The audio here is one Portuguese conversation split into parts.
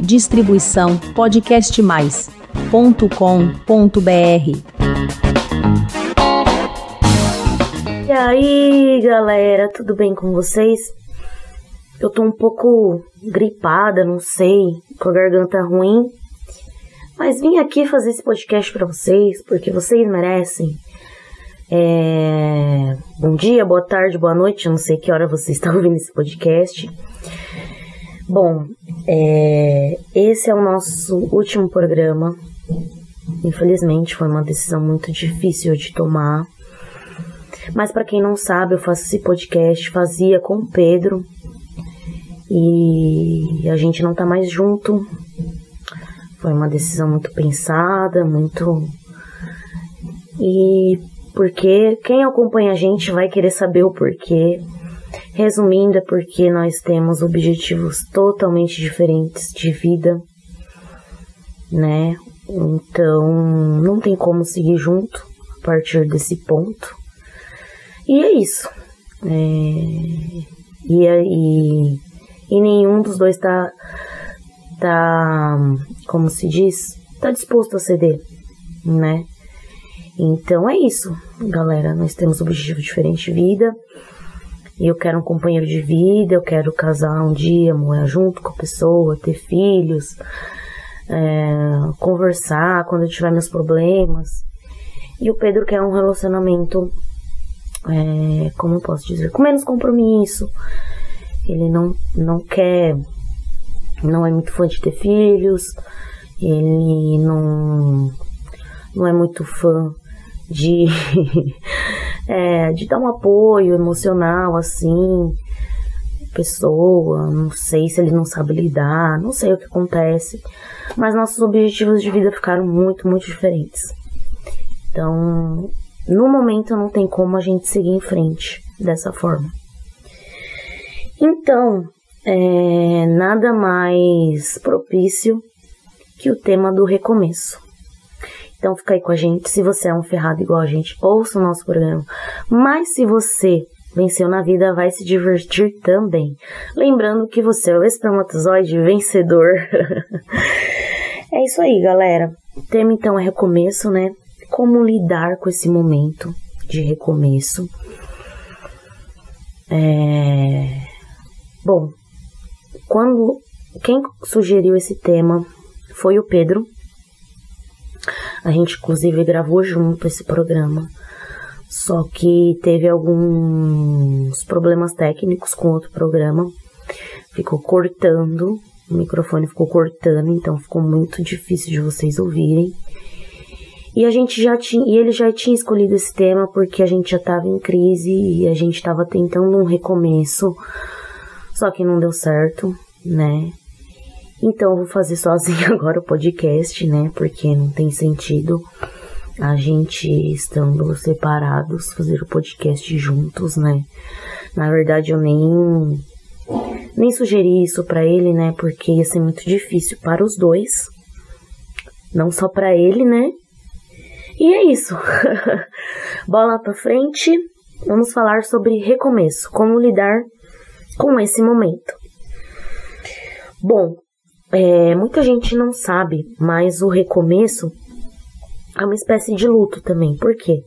Distribuição podcastmais.com.br. E aí, galera, tudo bem com vocês? Eu tô um pouco gripada, não sei, com a garganta ruim, mas vim aqui fazer esse podcast para vocês porque vocês merecem. É... Bom dia, boa tarde, boa noite, eu não sei que hora você está ouvindo esse podcast. Bom, é, esse é o nosso último programa. Infelizmente, foi uma decisão muito difícil de tomar. Mas para quem não sabe, eu faço esse podcast, fazia com o Pedro. E a gente não tá mais junto. Foi uma decisão muito pensada, muito. E porque quem acompanha a gente vai querer saber o porquê. Resumindo, é porque nós temos objetivos totalmente diferentes de vida, né? Então, não tem como seguir junto a partir desse ponto. E é isso. É... E, e, e nenhum dos dois tá, tá, como se diz, tá disposto a ceder, né? Então é isso, galera. Nós temos objetivos diferentes de vida. Eu quero um companheiro de vida, eu quero casar um dia, morar junto com a pessoa, ter filhos, é, conversar quando eu tiver meus problemas. E o Pedro quer um relacionamento, é, como eu posso dizer, com menos compromisso. Ele não, não quer, não é muito fã de ter filhos, ele não, não é muito fã de é, de dar um apoio emocional, assim, pessoa, não sei se ele não sabe lidar, não sei o que acontece, mas nossos objetivos de vida ficaram muito, muito diferentes. Então, no momento não tem como a gente seguir em frente dessa forma. Então, é, nada mais propício que o tema do recomeço. Então fica aí com a gente. Se você é um ferrado igual a gente, ouça o nosso programa. Mas se você venceu na vida, vai se divertir também. Lembrando que você é o espermatozoide vencedor. é isso aí, galera. O tema então é recomeço, né? Como lidar com esse momento de recomeço. É... Bom, quando quem sugeriu esse tema foi o Pedro, a gente, inclusive, gravou junto esse programa. Só que teve alguns problemas técnicos com outro programa. Ficou cortando, o microfone ficou cortando, então ficou muito difícil de vocês ouvirem. E a gente já tinha, e ele já tinha escolhido esse tema porque a gente já estava em crise e a gente estava tentando um recomeço, só que não deu certo, né? Então eu vou fazer sozinho agora o podcast, né? Porque não tem sentido a gente estando separados fazer o podcast juntos, né? Na verdade eu nem nem sugeri isso para ele, né? Porque ia ser muito difícil para os dois. Não só para ele, né? E é isso. Bola para frente. Vamos falar sobre recomeço, como lidar com esse momento. Bom, é, muita gente não sabe, mas o recomeço é uma espécie de luto também. Por quê?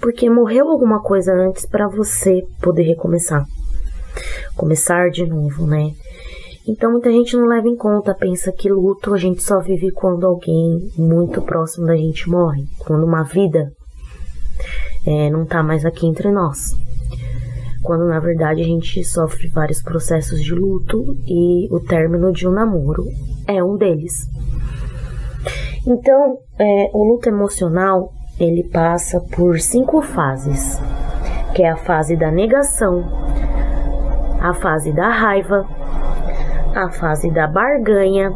Porque morreu alguma coisa antes para você poder recomeçar. Começar de novo, né? Então muita gente não leva em conta, pensa que luto a gente só vive quando alguém muito próximo da gente morre, quando uma vida é, não tá mais aqui entre nós quando na verdade a gente sofre vários processos de luto e o término de um namoro é um deles. Então, é, o luto emocional ele passa por cinco fases, que é a fase da negação, a fase da raiva, a fase da barganha,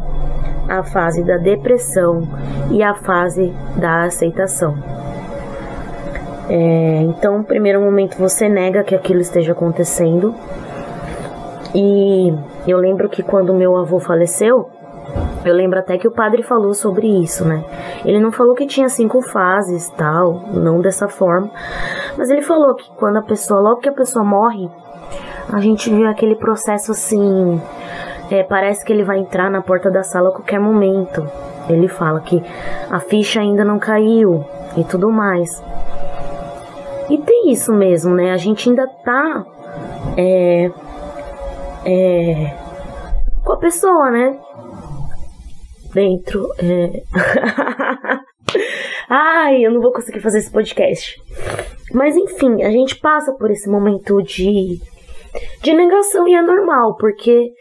a fase da depressão e a fase da aceitação. É, então, no primeiro momento, você nega que aquilo esteja acontecendo. E eu lembro que quando meu avô faleceu, eu lembro até que o padre falou sobre isso, né? Ele não falou que tinha cinco fases, tal, não dessa forma, mas ele falou que quando a pessoa, logo que a pessoa morre, a gente vê aquele processo assim, é, parece que ele vai entrar na porta da sala a qualquer momento. Ele fala que a ficha ainda não caiu e tudo mais. E tem isso mesmo, né? A gente ainda tá é, é, com a pessoa, né? Dentro. É... Ai, eu não vou conseguir fazer esse podcast. Mas enfim, a gente passa por esse momento de, de negação e é normal, porque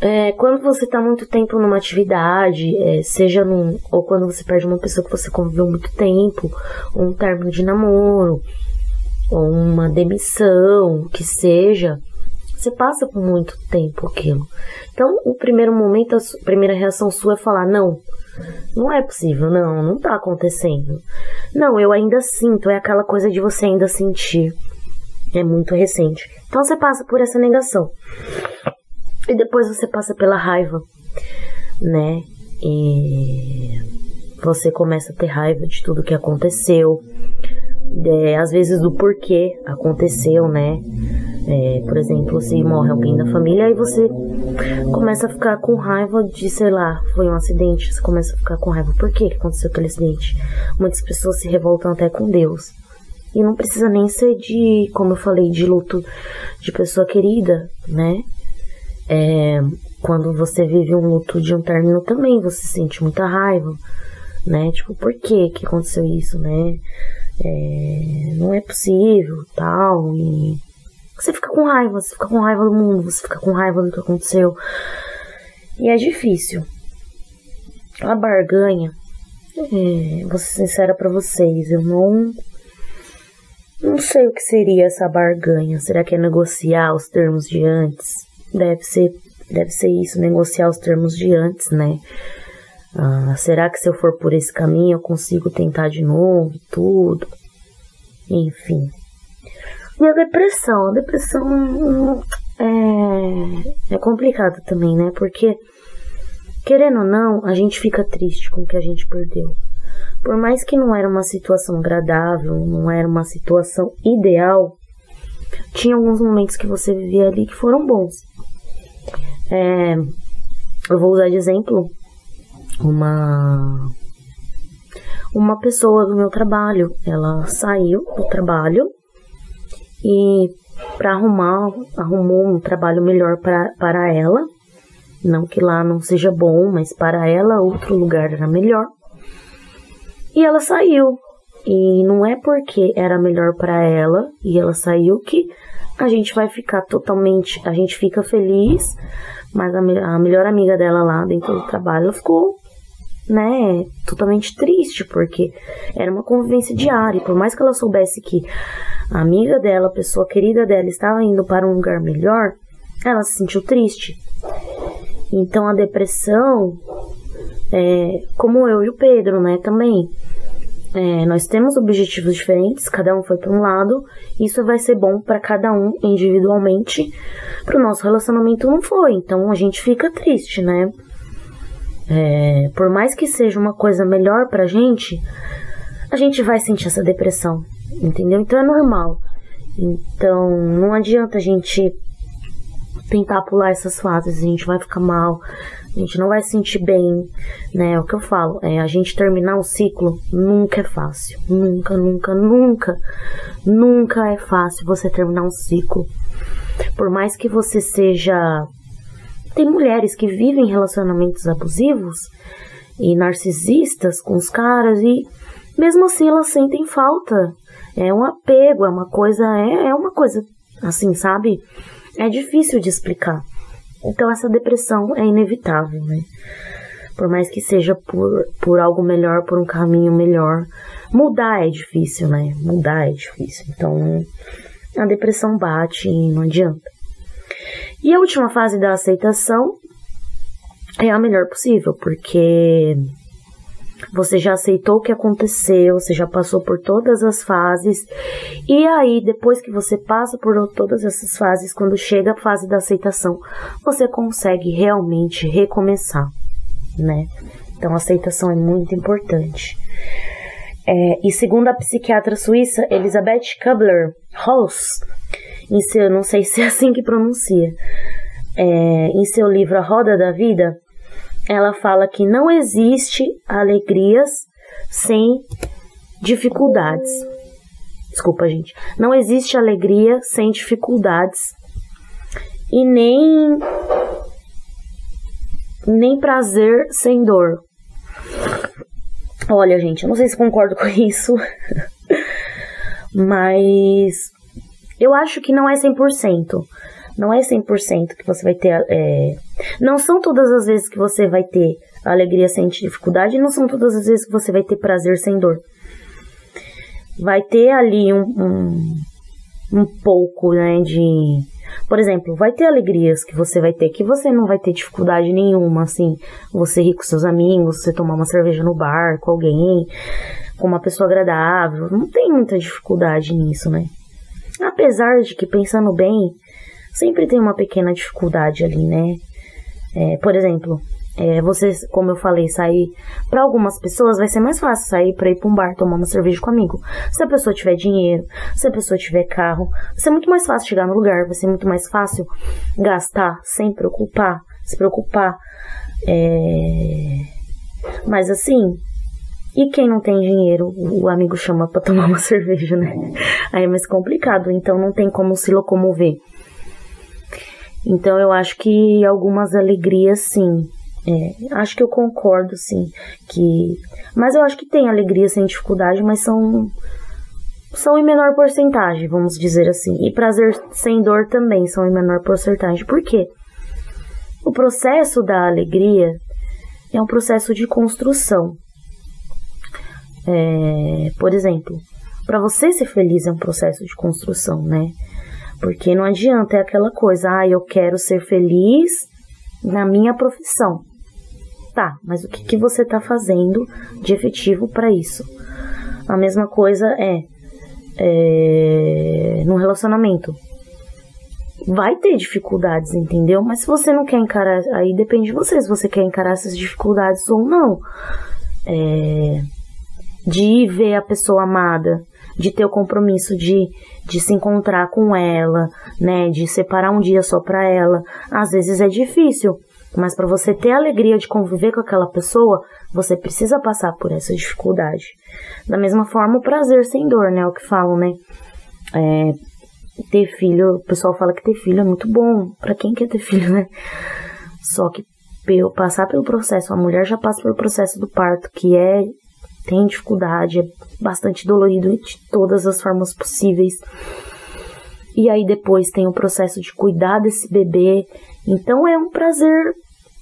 é, quando você está muito tempo numa atividade, é, seja num, ou quando você perde uma pessoa que você conviveu muito tempo, um término de namoro, ou uma demissão, que seja, você passa por muito tempo aquilo. Então, o primeiro momento, a primeira reação sua é falar: não, não é possível, não, não tá acontecendo. Não, eu ainda sinto, é aquela coisa de você ainda sentir. É muito recente. Então você passa por essa negação. E depois você passa pela raiva, né? E você começa a ter raiva de tudo que aconteceu, é, às vezes do porquê aconteceu, né? É, por exemplo, se morre alguém da família, aí você começa a ficar com raiva de, sei lá, foi um acidente, você começa a ficar com raiva. Por que aconteceu aquele acidente? Muitas pessoas se revoltam até com Deus. E não precisa nem ser de, como eu falei, de luto de pessoa querida, né? É, quando você vive um luto de um término também, você sente muita raiva, né? Tipo, por que que aconteceu isso, né? É, não é possível, tal, e você fica com raiva, você fica com raiva do mundo, você fica com raiva do que aconteceu. E é difícil. A barganha, é, vou ser sincera para vocês, eu não não sei o que seria essa barganha. Será que é negociar os termos de antes? Deve ser, deve ser isso, negociar os termos de antes, né? Ah, será que se eu for por esse caminho eu consigo tentar de novo tudo? Enfim. E a depressão? A depressão é, é complicado também, né? Porque, querendo ou não, a gente fica triste com o que a gente perdeu. Por mais que não era uma situação agradável, não era uma situação ideal, tinha alguns momentos que você vivia ali que foram bons. É, eu vou usar de exemplo uma uma pessoa do meu trabalho. Ela saiu do trabalho e para arrumar arrumou um trabalho melhor pra, para ela. Não que lá não seja bom, mas para ela outro lugar era melhor. E ela saiu. E não é porque era melhor para ela e ela saiu que a gente vai ficar totalmente, a gente fica feliz, mas a, a melhor amiga dela lá dentro do trabalho ficou né, totalmente triste, porque era uma convivência diária. E por mais que ela soubesse que a amiga dela, a pessoa querida dela, estava indo para um lugar melhor, ela se sentiu triste. Então a depressão, é, como eu e o Pedro, né, também. É, nós temos objetivos diferentes, cada um foi para um lado, isso vai ser bom para cada um individualmente. Para o nosso relacionamento não foi, então a gente fica triste, né? É, por mais que seja uma coisa melhor pra gente, a gente vai sentir essa depressão, entendeu? Então é normal. Então não adianta a gente tentar pular essas fases, a gente vai ficar mal, a gente não vai se sentir bem, né? É o que eu falo, é a gente terminar o ciclo nunca é fácil, nunca, nunca, nunca, nunca é fácil você terminar um ciclo. Por mais que você seja tem mulheres que vivem relacionamentos abusivos e narcisistas com os caras e mesmo assim elas sentem falta. É um apego, é uma coisa, é, é uma coisa assim, sabe? É difícil de explicar. Então essa depressão é inevitável, né? Por mais que seja por, por algo melhor, por um caminho melhor, mudar é difícil, né? Mudar é difícil. Então a depressão bate e não adianta. E a última fase da aceitação é a melhor possível, porque você já aceitou o que aconteceu, você já passou por todas as fases, e aí, depois que você passa por todas essas fases, quando chega a fase da aceitação, você consegue realmente recomeçar, né? Então, a aceitação é muito importante. É, e segundo a psiquiatra suíça Elisabeth Kubler-Ross, isso eu não sei se é assim que pronuncia. é, em seu livro A Roda da Vida, ela fala que não existe alegrias sem dificuldades. Desculpa, gente. Não existe alegria sem dificuldades e nem nem prazer sem dor. Olha, gente, eu não sei se concordo com isso, mas eu acho que não é 100%. Não é 100% que você vai ter. É... Não são todas as vezes que você vai ter alegria sem dificuldade, não são todas as vezes que você vai ter prazer sem dor. Vai ter ali um, um, um pouco, né, de. Por exemplo, vai ter alegrias que você vai ter que você não vai ter dificuldade nenhuma, assim, você rir com seus amigos, você tomar uma cerveja no bar com alguém, com uma pessoa agradável, não tem muita dificuldade nisso, né? Apesar de que, pensando bem, sempre tem uma pequena dificuldade ali, né? É, por exemplo, é, você, como eu falei, sair para algumas pessoas vai ser mais fácil sair para ir para um bar tomar uma cerveja com um amigo. Se a pessoa tiver dinheiro, se a pessoa tiver carro, vai ser muito mais fácil chegar no lugar, vai ser muito mais fácil gastar sem preocupar, se preocupar. É... Mas assim, e quem não tem dinheiro, o amigo chama para tomar uma cerveja, né? Aí é mais complicado, então não tem como se locomover. Então eu acho que algumas alegrias sim. É, acho que eu concordo sim que, mas eu acho que tem alegria sem dificuldade, mas são são em menor porcentagem, vamos dizer assim. E prazer sem dor também são em menor porcentagem. Por quê? O processo da alegria é um processo de construção. É, por exemplo, para você ser feliz é um processo de construção, né? Porque não adianta, é aquela coisa, ah, eu quero ser feliz na minha profissão. Tá, mas o que, que você está fazendo de efetivo para isso? A mesma coisa é, é no relacionamento. Vai ter dificuldades, entendeu? Mas se você não quer encarar, aí depende de você, se você quer encarar essas dificuldades ou não. É, de ver a pessoa amada, de ter o compromisso de, de se encontrar com ela, né, de separar um dia só para ela. Às vezes é difícil, mas para você ter a alegria de conviver com aquela pessoa, você precisa passar por essa dificuldade. Da mesma forma, o prazer sem dor, né, é o que falam, né? É, ter filho, o pessoal fala que ter filho é muito bom, para quem quer ter filho, né? Só que passar pelo processo, a mulher já passa pelo processo do parto, que é tem dificuldade, é bastante dolorido de todas as formas possíveis. E aí depois tem o processo de cuidar desse bebê. Então é um prazer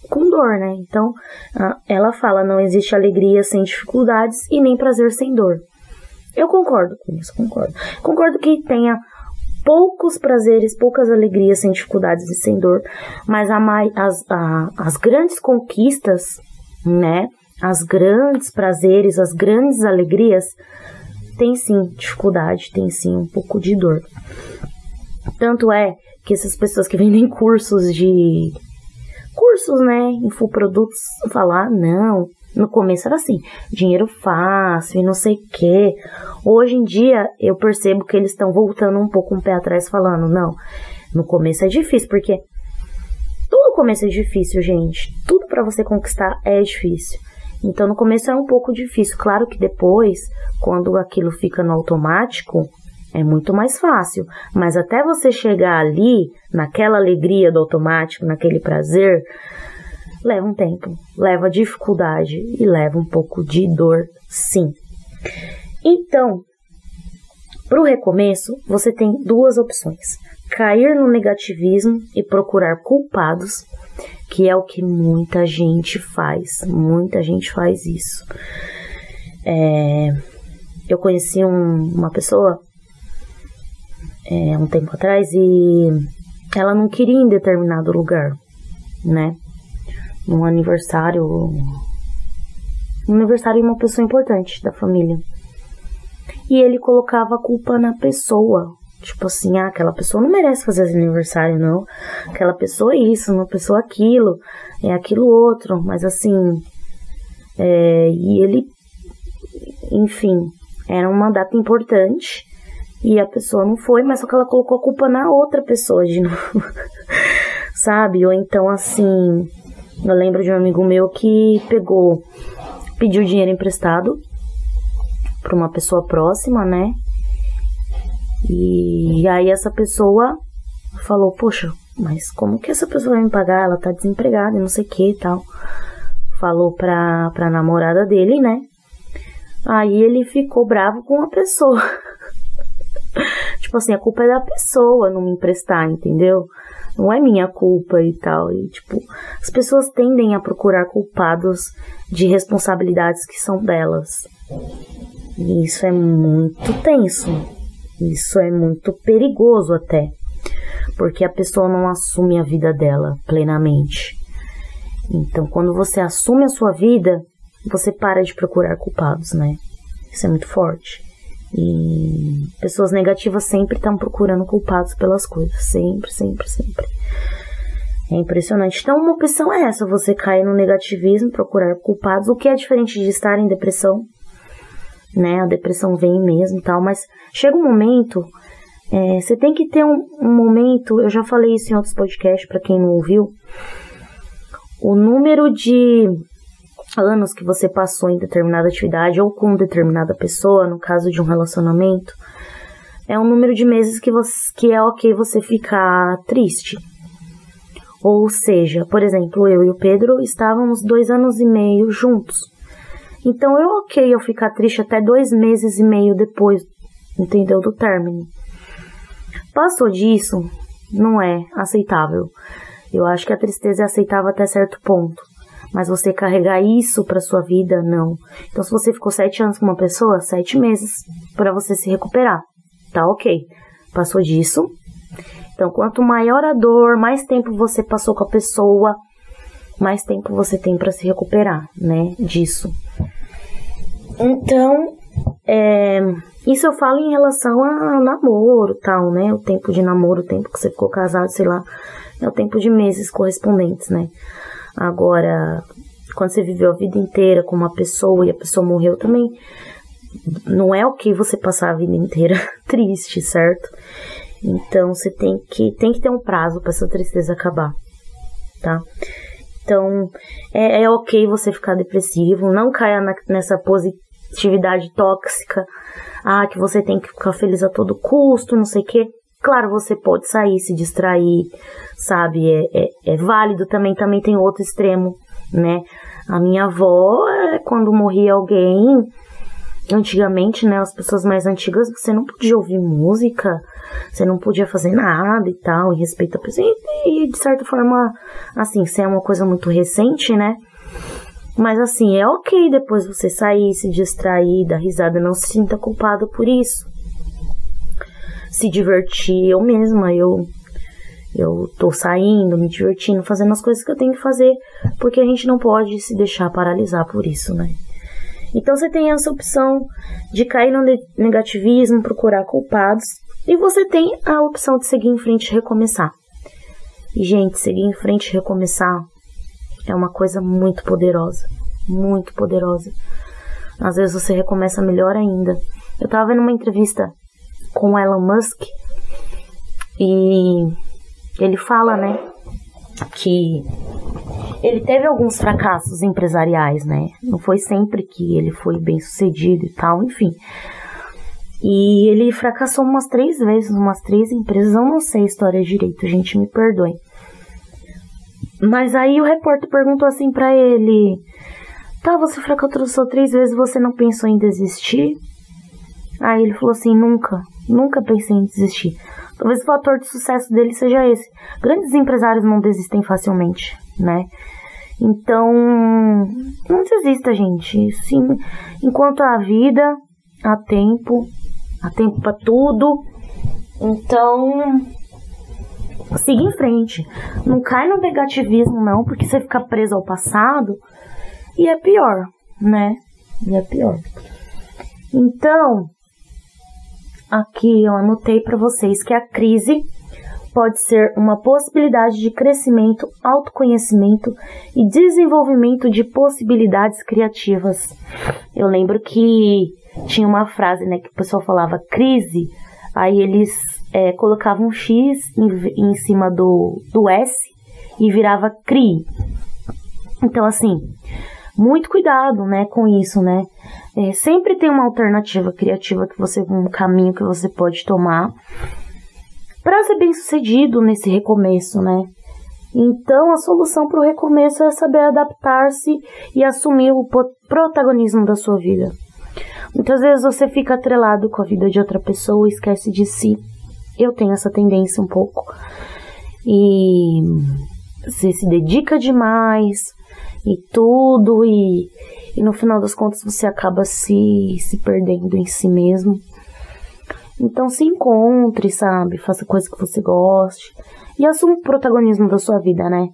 com dor, né? Então ela fala: não existe alegria sem dificuldades e nem prazer sem dor. Eu concordo com isso, concordo. Concordo que tenha poucos prazeres, poucas alegrias sem dificuldades e sem dor, mas a, as, a, as grandes conquistas, né? As grandes prazeres, as grandes alegrias, tem sim dificuldade, tem sim um pouco de dor. Tanto é que essas pessoas que vendem cursos de cursos, né, infoprodutos, falar, não, no começo era assim, dinheiro fácil e não sei o que. Hoje em dia eu percebo que eles estão voltando um pouco um pé atrás falando, não, no começo é difícil, porque tudo começo é difícil, gente. Tudo para você conquistar é difícil. Então no começo é um pouco difícil. Claro que depois, quando aquilo fica no automático, é muito mais fácil. Mas até você chegar ali, naquela alegria do automático, naquele prazer, leva um tempo, leva dificuldade e leva um pouco de dor, sim. Então, para o recomeço, você tem duas opções: cair no negativismo e procurar culpados que é o que muita gente faz. Muita gente faz isso. É, eu conheci um, uma pessoa é, um tempo atrás e ela não queria ir em determinado lugar, né? Num aniversário. Um aniversário de uma pessoa importante da família. E ele colocava a culpa na pessoa, Tipo assim, ah, aquela pessoa não merece fazer aniversário, não. Aquela pessoa é isso, uma pessoa aquilo, é aquilo outro. Mas assim, é, e ele, enfim, era uma data importante e a pessoa não foi, mas só que ela colocou a culpa na outra pessoa de novo. sabe? Ou então assim, eu lembro de um amigo meu que pegou, pediu dinheiro emprestado para uma pessoa próxima, né? E aí essa pessoa falou, poxa, mas como que essa pessoa vai me pagar? Ela tá desempregada e não sei o que e tal. Falou pra, pra namorada dele, né? Aí ele ficou bravo com a pessoa. tipo assim, a culpa é da pessoa não me emprestar, entendeu? Não é minha culpa e tal. E, tipo, as pessoas tendem a procurar culpados de responsabilidades que são delas. E isso é muito tenso. Isso é muito perigoso até. Porque a pessoa não assume a vida dela plenamente. Então, quando você assume a sua vida, você para de procurar culpados, né? Isso é muito forte. E pessoas negativas sempre estão procurando culpados pelas coisas. Sempre, sempre, sempre. É impressionante. Então, uma opção é essa: você cair no negativismo, procurar culpados, o que é diferente de estar em depressão. Né? A depressão vem mesmo e tal, mas chega um momento. É, você tem que ter um, um momento. Eu já falei isso em outros podcasts, para quem não ouviu. O número de anos que você passou em determinada atividade ou com determinada pessoa, no caso de um relacionamento, é um número de meses que, você, que é ok você ficar triste. Ou seja, por exemplo, eu e o Pedro estávamos dois anos e meio juntos. Então é ok eu ficar triste até dois meses e meio depois, entendeu? Do término. Passou disso, não é aceitável. Eu acho que a tristeza é aceitável até certo ponto. Mas você carregar isso para sua vida, não. Então, se você ficou sete anos com uma pessoa, sete meses para você se recuperar. Tá ok. Passou disso. Então, quanto maior a dor, mais tempo você passou com a pessoa, mais tempo você tem para se recuperar, né? Disso. Então, é, isso eu falo em relação a namoro, tal, né? O tempo de namoro, o tempo que você ficou casado, sei lá, é o tempo de meses correspondentes, né? Agora, quando você viveu a vida inteira com uma pessoa e a pessoa morreu também, não é o que você passar a vida inteira triste, certo? Então você tem que tem que ter um prazo para essa tristeza acabar, tá? Então é, é ok você ficar depressivo, não caia na, nessa positividade tóxica, ah, que você tem que ficar feliz a todo custo, não sei o quê. Claro, você pode sair, se distrair, sabe? É, é, é válido também. Também tem outro extremo, né? A minha avó, é, quando morria alguém, antigamente, né? As pessoas mais antigas, você não podia ouvir música, você não podia fazer nada e tal, em respeito à pessoa. E, e de certa forma, assim, se é uma coisa muito recente, né? Mas assim, é ok depois você sair, se distrair, dar risada, não se sinta culpado por isso se divertir eu mesma, eu eu tô saindo, me divertindo, fazendo as coisas que eu tenho que fazer, porque a gente não pode se deixar paralisar por isso, né? Então você tem essa opção de cair no negativismo, procurar culpados, e você tem a opção de seguir em frente e recomeçar. E gente, seguir em frente e recomeçar é uma coisa muito poderosa, muito poderosa. Às vezes você recomeça melhor ainda. Eu tava vendo uma entrevista com Elon Musk e ele fala, né, que ele teve alguns fracassos empresariais, né? Não foi sempre que ele foi bem sucedido e tal, enfim. E ele fracassou umas três vezes, umas três empresas. Eu não sei a história direito, gente, me perdoe. Mas aí o repórter perguntou assim para ele: Tá, você fracassou três vezes, você não pensou em desistir? Aí ele falou assim: Nunca. Nunca pensei em desistir. Talvez o fator de sucesso dele seja esse. Grandes empresários não desistem facilmente, né? Então, não desista, gente. Sim, enquanto há vida, há tempo, há tempo para tudo. Então, siga em frente. Não cai no negativismo, não, porque você fica preso ao passado e é pior, né? E é pior. Então, aqui eu anotei para vocês que a crise pode ser uma possibilidade de crescimento, autoconhecimento e desenvolvimento de possibilidades criativas. Eu lembro que tinha uma frase, né, que o pessoal falava crise, aí eles é, colocavam um X em, em cima do, do S e virava CRI. Então, assim, muito cuidado, né, com isso, né? É, sempre tem uma alternativa criativa que você, um caminho que você pode tomar para ser bem sucedido nesse recomeço, né? Então, a solução para o recomeço é saber adaptar-se e assumir o protagonismo da sua vida. Muitas vezes você fica atrelado com a vida de outra pessoa e esquece de si. Eu tenho essa tendência um pouco. E você se dedica demais e tudo, e, e no final das contas você acaba se, se perdendo em si mesmo. Então se encontre, sabe? Faça coisa que você goste e assuma o protagonismo da sua vida, né?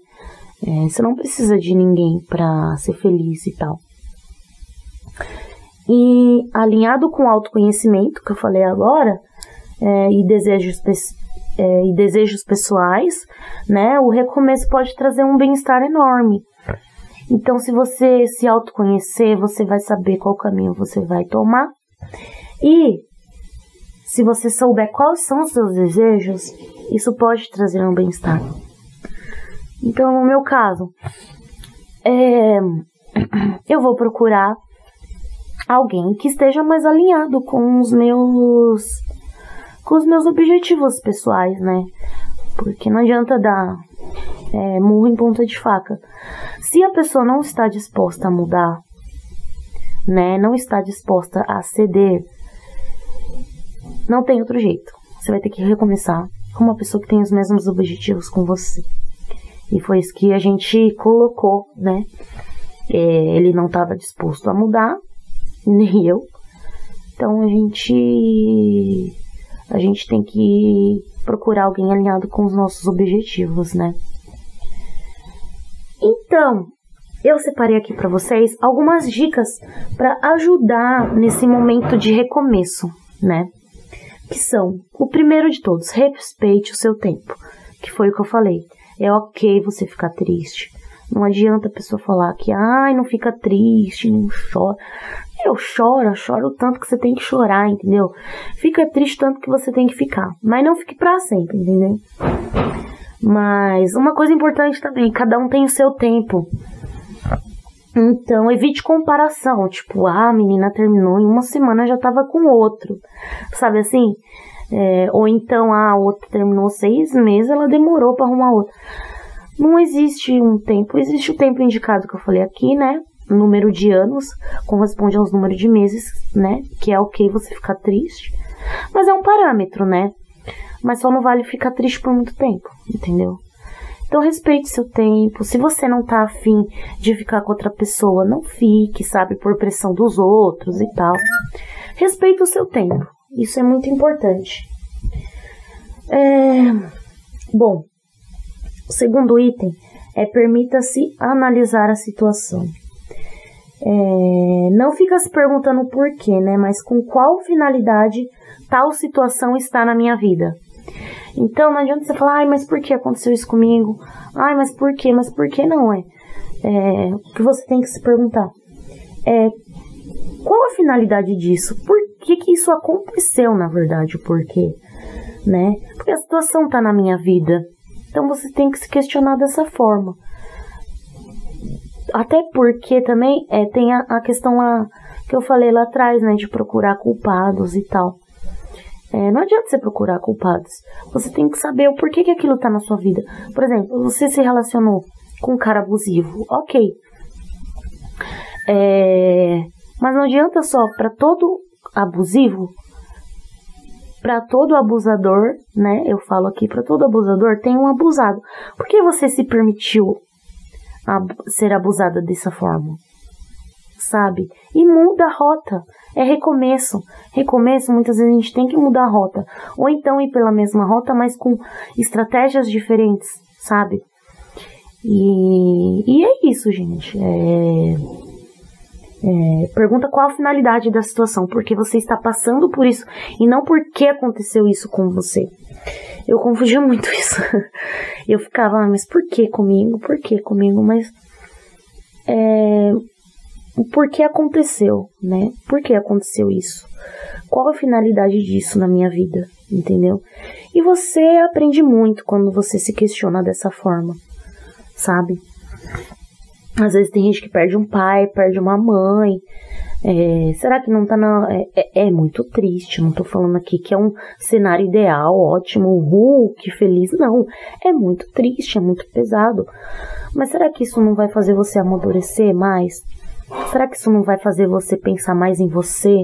É, você não precisa de ninguém para ser feliz e tal. E alinhado com o autoconhecimento que eu falei agora, é, e, desejos, é, e desejos pessoais, né? O recomeço pode trazer um bem-estar enorme. Então, se você se autoconhecer, você vai saber qual caminho você vai tomar. E se você souber quais são os seus desejos, isso pode trazer um bem-estar. Então, no meu caso, é, eu vou procurar alguém que esteja mais alinhado com os meus com os meus objetivos pessoais, né? Porque não adianta dar é, murro em ponta de faca. Se a pessoa não está disposta a mudar, né? Não está disposta a ceder, não tem outro jeito. Você vai ter que recomeçar com uma pessoa que tem os mesmos objetivos com você. E foi isso que a gente colocou, né? É, ele não estava disposto a mudar, nem eu. Então a gente a gente tem que procurar alguém alinhado com os nossos objetivos, né? Então, eu separei aqui para vocês algumas dicas para ajudar nesse momento de recomeço, né? Que são, o primeiro de todos, respeite o seu tempo, que foi o que eu falei. É ok você ficar triste. Não adianta a pessoa falar que, ai, não fica triste, não chora. Eu choro, choro o tanto que você tem que chorar, entendeu? Fica triste tanto que você tem que ficar. Mas não fique pra sempre, entendeu? Mas uma coisa importante também, cada um tem o seu tempo. Então, evite comparação. Tipo, ah, a menina terminou em uma semana já tava com outro. Sabe assim? É, ou então, ah, a outra terminou seis meses, ela demorou para arrumar outra. Não existe um tempo, existe o tempo indicado que eu falei aqui, né? Número de anos corresponde aos números de meses, né? Que é ok você ficar triste. Mas é um parâmetro, né? Mas só não vale ficar triste por muito tempo, entendeu? Então respeite seu tempo. Se você não tá afim de ficar com outra pessoa, não fique, sabe, por pressão dos outros e tal. Respeite o seu tempo. Isso é muito importante. É... Bom, o segundo item é permita-se analisar a situação. É, não fica se perguntando por quê, né? Mas com qual finalidade tal situação está na minha vida. Então não adianta você falar, ai, mas por que aconteceu isso comigo? Ai, mas por quê? Mas por que não é? é o que você tem que se perguntar é qual a finalidade disso? Por que, que isso aconteceu, na verdade, o porquê? Né? Porque a situação está na minha vida. Então você tem que se questionar dessa forma. Até porque também é, tem a, a questão lá que eu falei lá atrás, né? De procurar culpados e tal. É, não adianta você procurar culpados. Você tem que saber o porquê que aquilo tá na sua vida. Por exemplo, você se relacionou com um cara abusivo. Ok. É, mas não adianta só para todo abusivo, para todo abusador, né? Eu falo aqui, para todo abusador tem um abusado. Por que você se permitiu ser abusada dessa forma. Sabe? E muda a rota. É recomeço. Recomeço, muitas vezes a gente tem que mudar a rota. Ou então ir pela mesma rota, mas com estratégias diferentes, sabe? E, e é isso, gente. É, é, pergunta qual a finalidade da situação, porque você está passando por isso e não por que aconteceu isso com você. Eu confundia muito isso. Eu ficava, ah, mas por que comigo? Por que comigo? Mas é, por que aconteceu, né? Por que aconteceu isso? Qual a finalidade disso na minha vida, entendeu? E você aprende muito quando você se questiona dessa forma. sabe? Às vezes tem gente que perde um pai, perde uma mãe. É, será que não tá na. É, é, é, muito triste, não tô falando aqui que é um cenário ideal, ótimo, uh, que feliz. Não. É muito triste, é muito pesado. Mas será que isso não vai fazer você amadurecer mais? Será que isso não vai fazer você pensar mais em você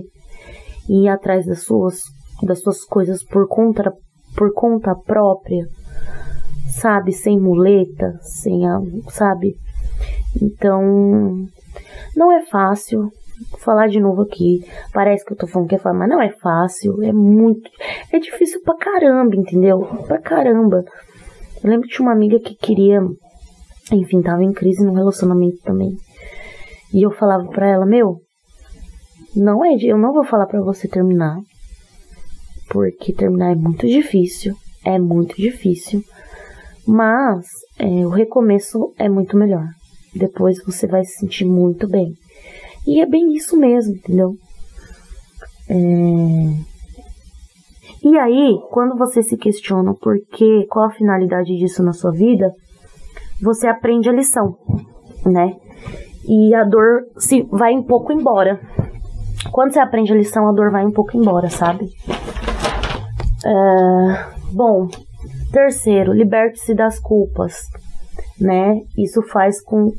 e ir atrás das suas, das suas coisas por conta, por conta própria? Sabe, sem muleta, sem sabe? Então, não é fácil. Vou falar de novo aqui. Parece que eu tô falando que é fácil, mas não é fácil. É muito. É difícil pra caramba, entendeu? Pra caramba. Eu lembro tinha uma amiga que queria. Enfim, tava em crise no relacionamento também. E eu falava pra ela: Meu, não é. Eu não vou falar pra você terminar. Porque terminar é muito difícil. É muito difícil. Mas é, o recomeço é muito melhor. Depois você vai se sentir muito bem. E é bem isso mesmo, entendeu? É... E aí, quando você se questiona por que, qual a finalidade disso na sua vida, você aprende a lição, né? E a dor se vai um pouco embora. Quando você aprende a lição, a dor vai um pouco embora, sabe? É... Bom, terceiro, liberte-se das culpas, né? Isso faz com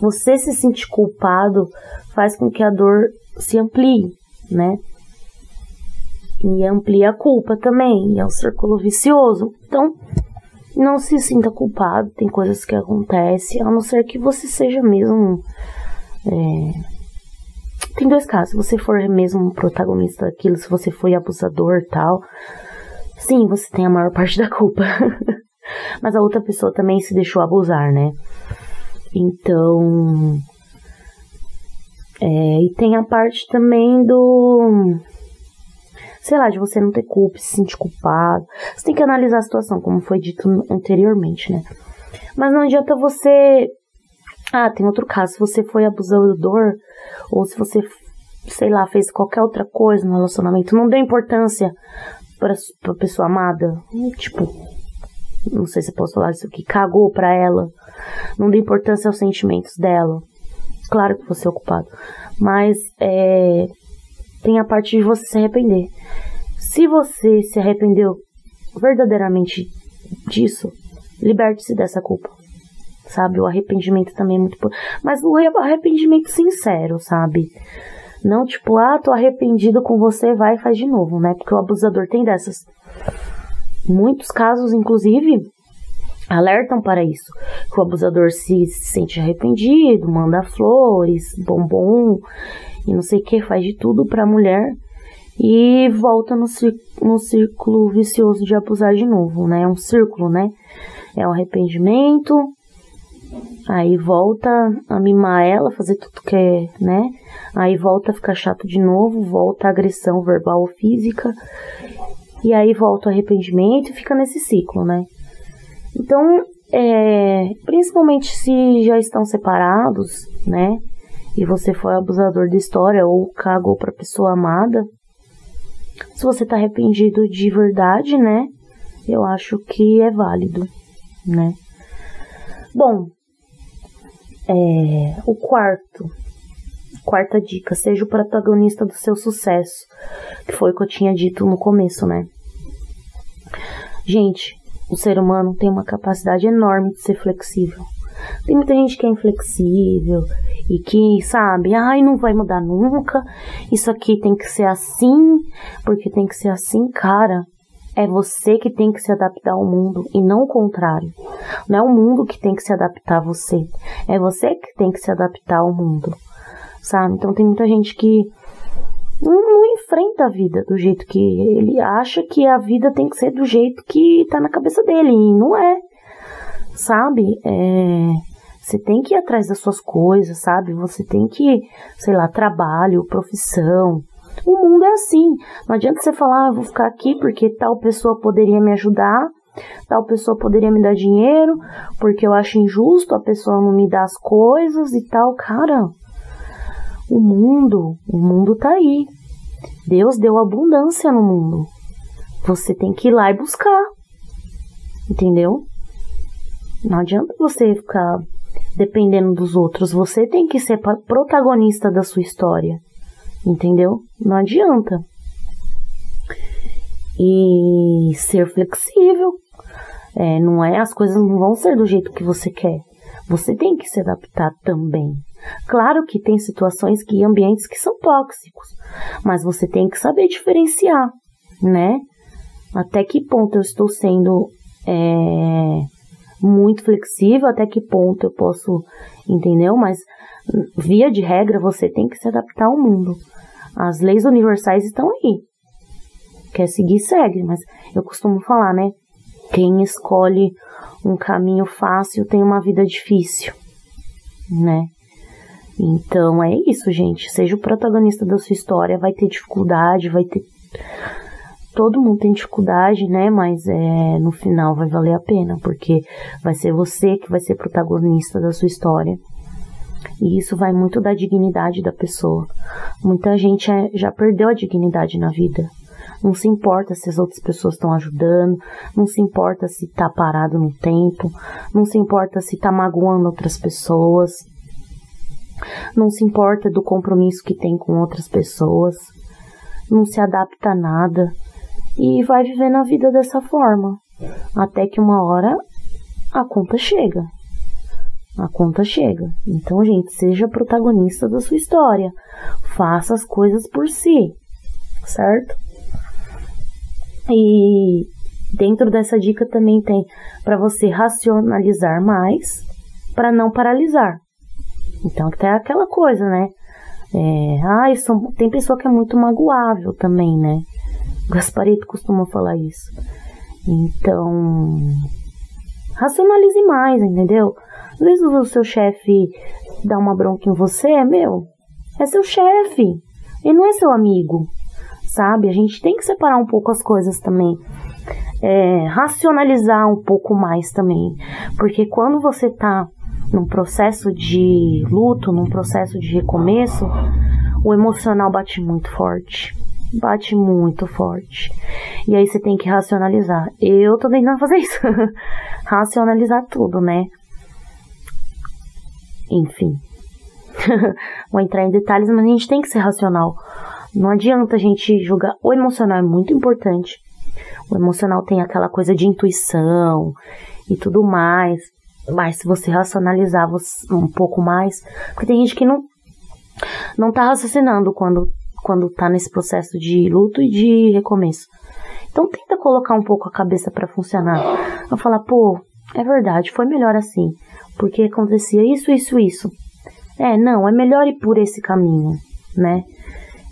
você se sentir culpado faz com que a dor se amplie, né? E amplia a culpa também, é um círculo vicioso. Então, não se sinta culpado, tem coisas que acontecem, a não ser que você seja mesmo. É... Tem dois casos, se você for mesmo protagonista daquilo, se você foi abusador tal, sim, você tem a maior parte da culpa. Mas a outra pessoa também se deixou abusar, né? Então. É, e tem a parte também do. Sei lá, de você não ter culpa, se sentir culpado. Você tem que analisar a situação, como foi dito anteriormente, né? Mas não adianta você. Ah, tem outro caso. Se você foi abusador, ou se você, sei lá, fez qualquer outra coisa no relacionamento, não dê importância pra, pra pessoa amada. Tipo, não sei se eu posso falar isso aqui, cagou pra ela, não dá importância aos sentimentos dela. Claro que você é ocupado, mas é, tem a parte de você se arrepender. Se você se arrependeu verdadeiramente disso, liberte-se dessa culpa. Sabe? O arrependimento também é muito. Mas o arrependimento sincero, sabe? Não tipo, ah, tô arrependido com você, vai e faz de novo, né? Porque o abusador tem dessas. Muitos casos, inclusive, alertam para isso. Que o abusador se, sente arrependido, manda flores, bombom e não sei o que, faz de tudo para a mulher e volta no, no círculo vicioso de abusar de novo, né? É um círculo, né? É o um arrependimento, aí volta a mimar ela, fazer tudo que é, né? Aí volta a ficar chato de novo, volta a agressão verbal ou física, e aí volta o arrependimento e fica nesse ciclo, né? Então, é, principalmente se já estão separados, né? E você foi abusador da história ou cagou pra pessoa amada. Se você tá arrependido de verdade, né? Eu acho que é válido, né? Bom, é, o quarto, quarta dica, seja o protagonista do seu sucesso, que foi o que eu tinha dito no começo, né? Gente, o ser humano tem uma capacidade enorme de ser flexível. Tem muita gente que é inflexível e que, sabe, ai, não vai mudar nunca, isso aqui tem que ser assim, porque tem que ser assim, cara. É você que tem que se adaptar ao mundo e não o contrário. Não é o mundo que tem que se adaptar a você. É você que tem que se adaptar ao mundo. Sabe? Então tem muita gente que não, enfrenta a vida do jeito que ele acha que a vida tem que ser do jeito que tá na cabeça dele. E não é. Sabe? É, você tem que ir atrás das suas coisas, sabe? Você tem que, sei lá, trabalho, profissão. O mundo é assim. Não adianta você falar, ah, vou ficar aqui porque tal pessoa poderia me ajudar, tal pessoa poderia me dar dinheiro, porque eu acho injusto a pessoa não me dar as coisas e tal. Cara, o mundo, o mundo tá aí. Deus deu abundância no mundo. Você tem que ir lá e buscar. Entendeu? Não adianta você ficar dependendo dos outros. Você tem que ser protagonista da sua história. Entendeu? Não adianta. E ser flexível. É, não é, as coisas não vão ser do jeito que você quer. Você tem que se adaptar também. Claro que tem situações que ambientes que são tóxicos, mas você tem que saber diferenciar, né? Até que ponto eu estou sendo é, muito flexível, até que ponto eu posso, entendeu? Mas via de regra você tem que se adaptar ao mundo. As leis universais estão aí. Quer seguir, segue, mas eu costumo falar, né? Quem escolhe um caminho fácil tem uma vida difícil, né? Então é isso, gente. Seja o protagonista da sua história, vai ter dificuldade, vai ter. Todo mundo tem dificuldade, né? Mas é, no final vai valer a pena, porque vai ser você que vai ser protagonista da sua história. E isso vai muito da dignidade da pessoa. Muita gente é, já perdeu a dignidade na vida. Não se importa se as outras pessoas estão ajudando, não se importa se está parado no tempo, não se importa se está magoando outras pessoas, não se importa do compromisso que tem com outras pessoas, não se adapta a nada e vai vivendo a vida dessa forma, até que uma hora a conta chega. A conta chega. Então, gente, seja protagonista da sua história. Faça as coisas por si, certo? E dentro dessa dica também tem para você racionalizar mais, para não paralisar. Então, até aquela coisa, né? É, ah, são, tem pessoa que é muito magoável também, né? Gasparito costuma falar isso. Então, racionalize mais, entendeu? Às vezes o seu chefe dá uma bronca em você, é meu. É seu chefe. Ele não é seu amigo sabe? A gente tem que separar um pouco as coisas também. É, racionalizar um pouco mais também. Porque quando você tá num processo de luto, num processo de recomeço, o emocional bate muito forte. Bate muito forte. E aí você tem que racionalizar. Eu tô tentando fazer isso. racionalizar tudo, né? Enfim. Vou entrar em detalhes, mas a gente tem que ser racional. Não adianta a gente julgar. O emocional é muito importante. O emocional tem aquela coisa de intuição e tudo mais. Mas se você racionalizar um pouco mais, porque tem gente que não não tá raciocinando quando quando tá nesse processo de luto e de recomeço. Então tenta colocar um pouco a cabeça para funcionar. Eu falar, pô, é verdade, foi melhor assim, porque acontecia isso, isso, isso. É, não, é melhor ir por esse caminho, né?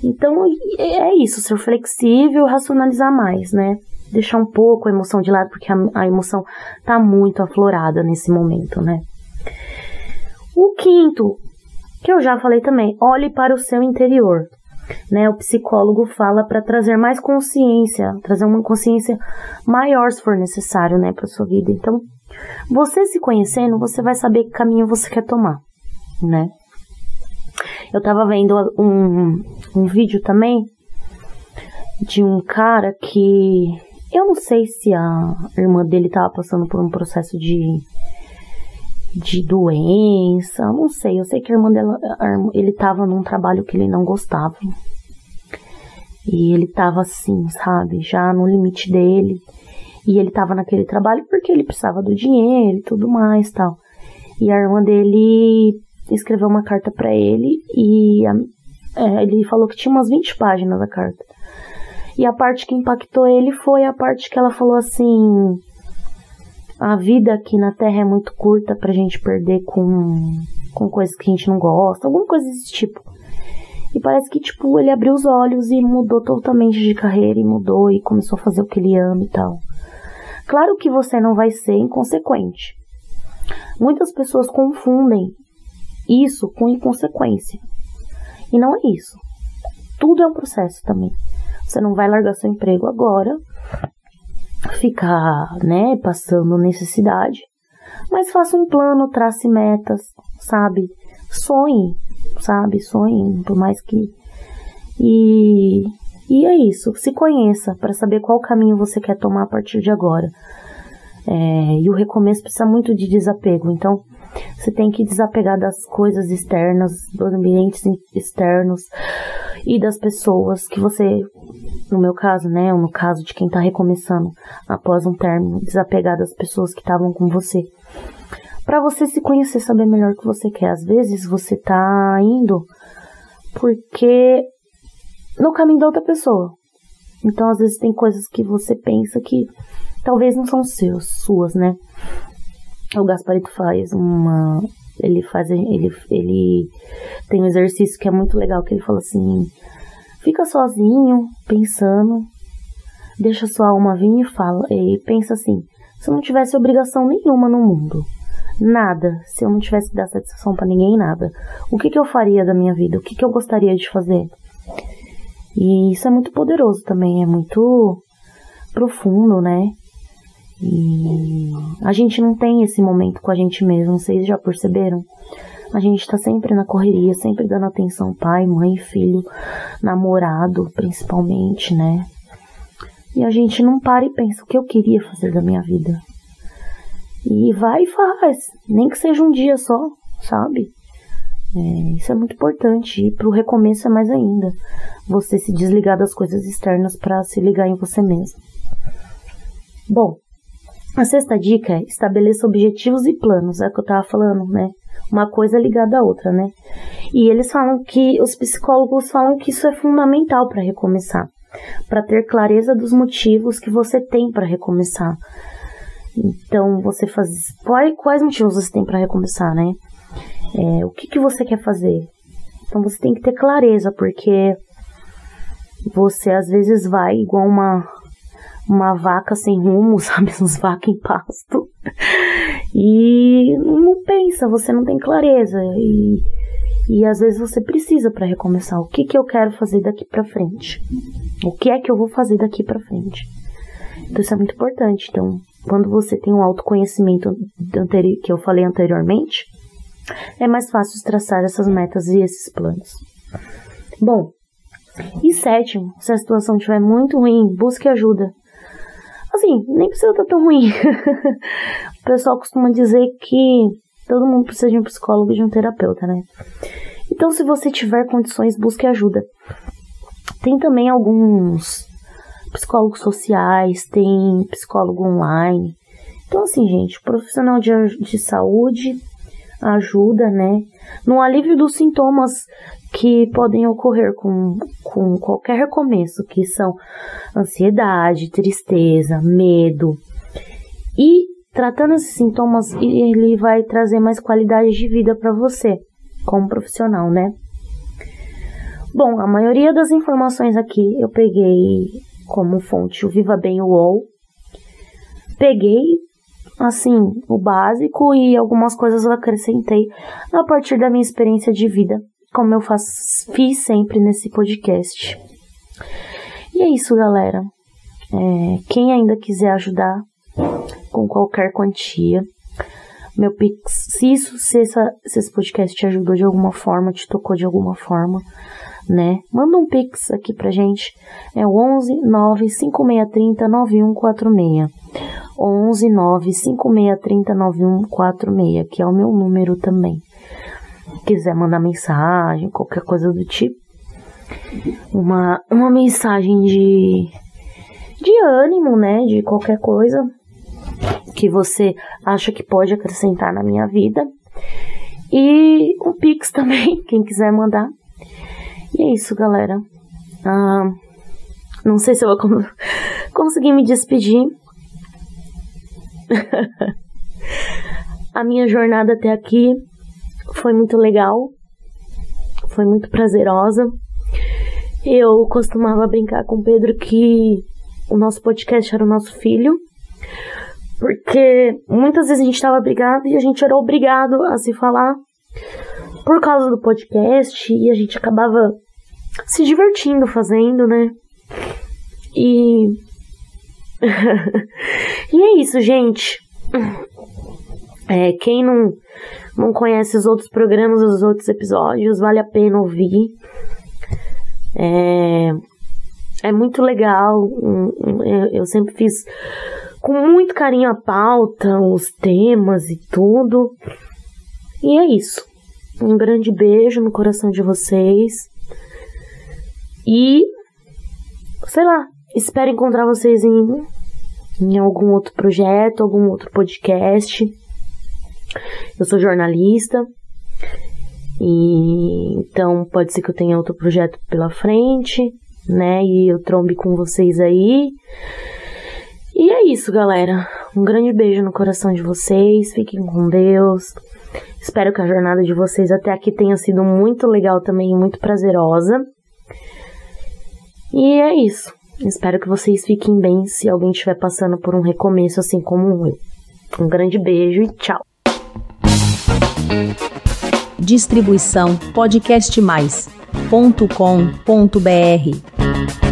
Então é isso, ser flexível, racionalizar mais, né? Deixar um pouco a emoção de lado, porque a, a emoção tá muito aflorada nesse momento, né? O quinto, que eu já falei também, olhe para o seu interior. Né, o psicólogo fala para trazer mais consciência, trazer uma consciência maior se for necessário, né, para sua vida. Então, você se conhecendo, você vai saber que caminho você quer tomar, né? Eu tava vendo um, um vídeo também de um cara que eu não sei se a irmã dele tava passando por um processo de de doença, não sei. Eu sei que a irmã dela, ele tava num trabalho que ele não gostava. E ele tava assim, sabe, já no limite dele. E ele tava naquele trabalho porque ele precisava do dinheiro e tudo mais, tal. E a irmã dele escreveu uma carta para ele e a, é, ele falou que tinha umas 20 páginas da carta. E a parte que impactou ele foi a parte que ela falou assim: a vida aqui na Terra é muito curta pra gente perder com, com coisas que a gente não gosta, alguma coisa desse tipo. E parece que, tipo, ele abriu os olhos e mudou totalmente de carreira e mudou e começou a fazer o que ele ama e tal. Claro que você não vai ser inconsequente. Muitas pessoas confundem isso com inconsequência. E não é isso. Tudo é um processo também. Você não vai largar seu emprego agora, ficar, né, passando necessidade, mas faça um plano, trace metas, sabe? Sonhe, sabe? Sonhe, por mais que e e é isso, se conheça para saber qual caminho você quer tomar a partir de agora. É, e o recomeço precisa muito de desapego. Então, você tem que desapegar das coisas externas, dos ambientes externos e das pessoas que você, no meu caso, né, ou no caso de quem está recomeçando após um término, desapegar das pessoas que estavam com você. Para você se conhecer, saber melhor o que você quer. Às vezes você tá indo porque no caminho da outra pessoa. Então, às vezes tem coisas que você pensa que talvez não são seus, suas, né? o Gasparito faz uma. Ele faz. Ele, ele tem um exercício que é muito legal, que ele fala assim. Fica sozinho, pensando. Deixa sua alma vir e fala. E pensa assim. Se eu não tivesse obrigação nenhuma no mundo, nada, se eu não tivesse que dar satisfação para ninguém, nada, o que, que eu faria da minha vida? O que, que eu gostaria de fazer? E isso é muito poderoso também, é muito profundo, né? E a gente não tem esse momento com a gente mesmo, vocês já perceberam? A gente tá sempre na correria, sempre dando atenção pai, mãe, filho, namorado, principalmente, né? E a gente não para e pensa o que eu queria fazer da minha vida. E vai e faz, nem que seja um dia só, sabe? É, isso é muito importante e pro recomeço é mais ainda. Você se desligar das coisas externas para se ligar em você mesmo. Bom, a sexta dica é estabeleça objetivos e planos, é o que eu tava falando, né? Uma coisa ligada à outra, né? E eles falam que, os psicólogos falam que isso é fundamental para recomeçar, para ter clareza dos motivos que você tem para recomeçar. Então, você faz. Quais, quais motivos você tem para recomeçar, né? É, o que, que você quer fazer? Então, você tem que ter clareza, porque você às vezes vai igual uma uma vaca sem rumo, sabe? Uns vacas em pasto. E não pensa, você não tem clareza. E, e às vezes você precisa para recomeçar. O que, que eu quero fazer daqui para frente? O que é que eu vou fazer daqui para frente? Então isso é muito importante. Então, quando você tem um autoconhecimento que eu falei anteriormente, é mais fácil traçar essas metas e esses planos. Bom, e sétimo, se a situação estiver muito ruim, busque ajuda. Assim, nem precisa estar tão ruim. o pessoal costuma dizer que todo mundo precisa de um psicólogo e de um terapeuta, né? Então, se você tiver condições, busque ajuda. Tem também alguns psicólogos sociais, tem psicólogo online. Então, assim, gente, profissional de, de saúde ajuda, né? No alívio dos sintomas que podem ocorrer com, com qualquer recomeço, que são ansiedade, tristeza, medo. E tratando esses sintomas, ele vai trazer mais qualidade de vida para você, como profissional, né? Bom, a maioria das informações aqui eu peguei como fonte o Viva Bem UOL. Peguei assim, o básico e algumas coisas eu acrescentei a partir da minha experiência de vida como eu faço, fiz sempre nesse podcast. E é isso, galera. É, quem ainda quiser ajudar com qualquer quantia, meu Pix, se isso, se, essa, se esse podcast te ajudou de alguma forma, te tocou de alguma forma, né? Manda um Pix aqui pra gente. É o 11 95630 9146. 11 95630 9146, que é o meu número também quiser mandar mensagem, qualquer coisa do tipo, uma, uma mensagem de, de ânimo, né? De qualquer coisa que você acha que pode acrescentar na minha vida. E um Pix também, quem quiser mandar. E é isso, galera. Ah, não sei se eu vou conseguir me despedir. A minha jornada até aqui foi muito legal, foi muito prazerosa. Eu costumava brincar com o Pedro que o nosso podcast era o nosso filho, porque muitas vezes a gente estava brigado e a gente era obrigado a se falar por causa do podcast e a gente acabava se divertindo fazendo, né? E. e é isso, gente. É, quem não não conhece os outros programas, os outros episódios, vale a pena ouvir. É, é muito legal. Eu sempre fiz com muito carinho a pauta, os temas e tudo. E é isso. Um grande beijo no coração de vocês. E sei lá, espero encontrar vocês em, em algum outro projeto, algum outro podcast. Eu sou jornalista. E então pode ser que eu tenha outro projeto pela frente, né? E eu trombe com vocês aí. E é isso, galera. Um grande beijo no coração de vocês. Fiquem com Deus. Espero que a jornada de vocês até aqui tenha sido muito legal também, muito prazerosa. E é isso. Espero que vocês fiquem bem se alguém estiver passando por um recomeço assim como eu. Um grande beijo e tchau. Distribuição podcastmais.com.br